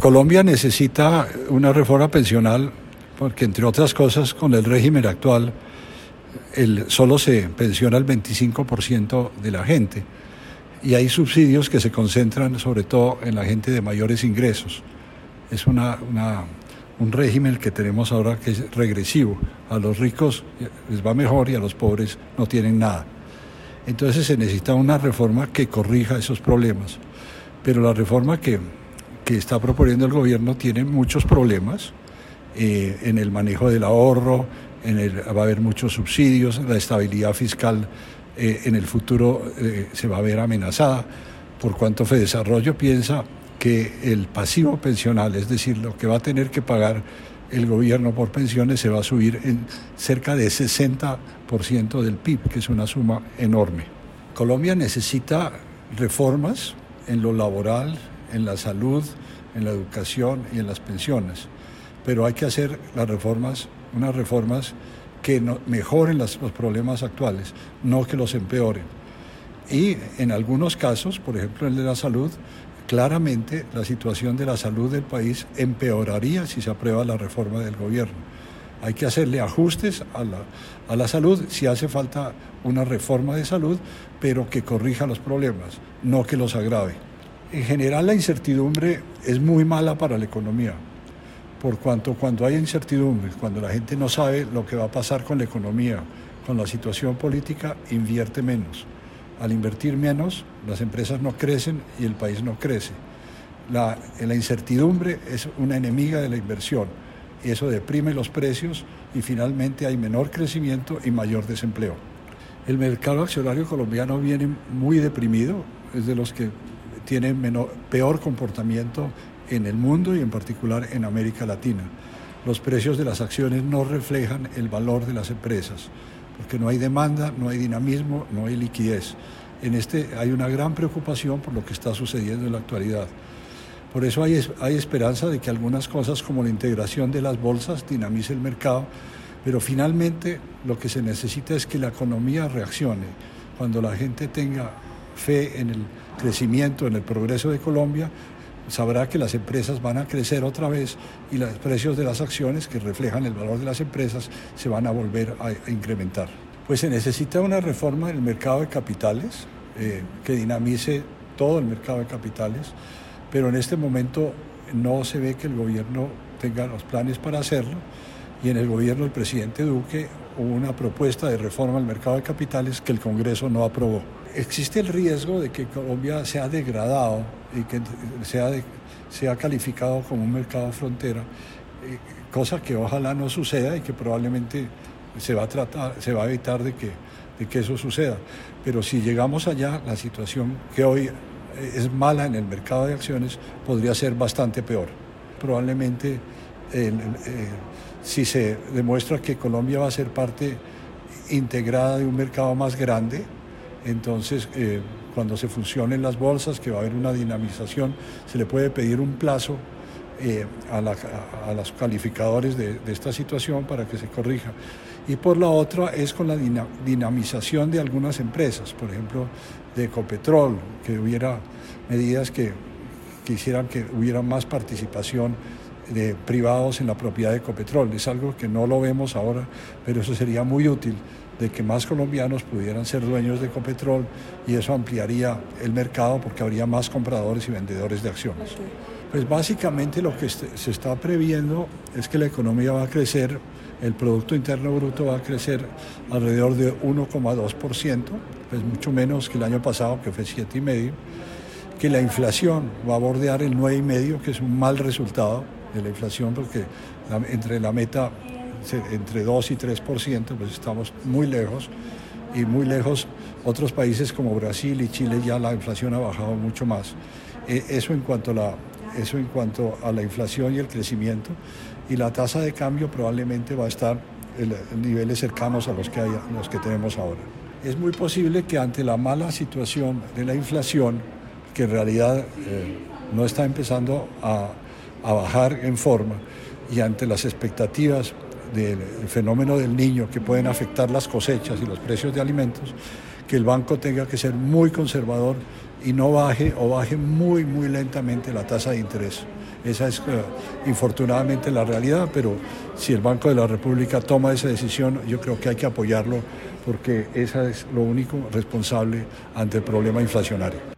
Colombia necesita una reforma pensional porque, entre otras cosas, con el régimen actual, el, solo se pensiona el 25% de la gente y hay subsidios que se concentran sobre todo en la gente de mayores ingresos. Es una, un régimen que tenemos ahora que es regresivo. A los ricos les va mejor y a los pobres no tienen nada. Entonces se necesita una reforma que corrija esos problemas. Pero la reforma que, que está proponiendo el gobierno tiene muchos problemas eh, en el manejo del ahorro, en el, va a haber muchos subsidios, la estabilidad fiscal eh, en el futuro eh, se va a ver amenazada, por cuanto Desarrollo piensa que el pasivo pensional, es decir, lo que va a tener que pagar el gobierno por pensiones, se va a subir en cerca de 60% del PIB, que es una suma enorme. Colombia necesita reformas en lo laboral, en la salud, en la educación y en las pensiones, pero hay que hacer las reformas, unas reformas que mejoren los problemas actuales, no que los empeoren. Y en algunos casos, por ejemplo el de la salud, claramente la situación de la salud del país empeoraría si se aprueba la reforma del gobierno. Hay que hacerle ajustes a la, a la salud si hace falta una reforma de salud, pero que corrija los problemas, no que los agrave. En general la incertidumbre es muy mala para la economía, por cuanto cuando hay incertidumbre, cuando la gente no sabe lo que va a pasar con la economía, con la situación política, invierte menos. Al invertir menos, las empresas no crecen y el país no crece. La, incertidumbre es una enemiga de la inversión y eso deprime los precios y finalmente hay menor crecimiento y mayor desempleo. El mercado accionario colombiano viene muy deprimido, es de los que tienen menor, peor comportamiento en el mundo y en particular en América Latina. Los precios de las acciones no reflejan el valor de las empresas porque no hay demanda, no hay dinamismo, no hay liquidez. En este hay una gran preocupación por lo que está sucediendo en la actualidad. Por eso hay, hay esperanza de que algunas cosas como la integración de las bolsas dinamice el mercado, pero finalmente lo que se necesita es que la economía reaccione. Cuando la gente tenga fe en el crecimiento, en el progreso de Colombia, sabrá que las empresas van a crecer otra vez y los precios de las acciones que reflejan el valor de las empresas se van a volver a, incrementar. Pues se necesita una reforma del mercado de capitales eh, que dinamice todo el mercado de capitales, pero en este momento no se ve que el gobierno tenga los planes para hacerlo y en el gobierno del presidente Duque hubo una propuesta de reforma al mercado de capitales que el Congreso no aprobó existe el riesgo de que Colombia sea degradado y que sea, sea calificado como un mercado frontera, eh, cosa que ojalá no suceda y que probablemente se va a tratar, se va a evitar de que, de que eso suceda. Pero si llegamos allá, la situación que hoy eh, es mala en el mercado de acciones podría ser bastante peor. Probablemente eh, si se demuestra que Colombia va a ser parte integrada de un mercado más grande, entonces, eh, cuando se funcionen las bolsas, que va a haber una dinamización, se le puede pedir un plazo eh, a, los calificadores de, esta situación para que se corrija. Y por la otra es con la dinamización de algunas empresas, por ejemplo, de Ecopetrol, que hubiera medidas que, que hicieran que hubiera más participación de privados en la propiedad de Ecopetrol. Es algo que no lo vemos ahora, pero eso sería muy útil de que más colombianos pudieran ser dueños de Ecopetrol y eso ampliaría el mercado porque habría más compradores y vendedores de acciones. Pues básicamente lo que se está previendo es que la economía va a crecer, el Producto Interno Bruto va a crecer alrededor de 1,2%, pues mucho menos que el año pasado que fue 7,5%, que la inflación va a bordear el 9,5%, que es un mal resultado de la inflación porque entre la meta entre 2 y 3%, pues estamos muy lejos y muy lejos otros países como Brasil y Chile ya la inflación ha bajado mucho más. E, eso en cuanto a la, eso en cuanto a la inflación y el crecimiento y la tasa de cambio probablemente va a estar en niveles cercanos a los que, hay, los que tenemos ahora. Es muy posible que ante la mala situación de la inflación, que en realidad eh, no está empezando a, a bajar en forma, y ante las expectativas del fenómeno del niño que pueden afectar las cosechas y los precios de alimentos, que el banco tenga que ser muy conservador y no baje o baje muy, muy lentamente la tasa de interés. Esa es eh, infortunadamente la realidad, pero si el Banco de la República toma esa decisión, yo creo que hay que apoyarlo porque esa es lo único responsable ante el problema inflacionario.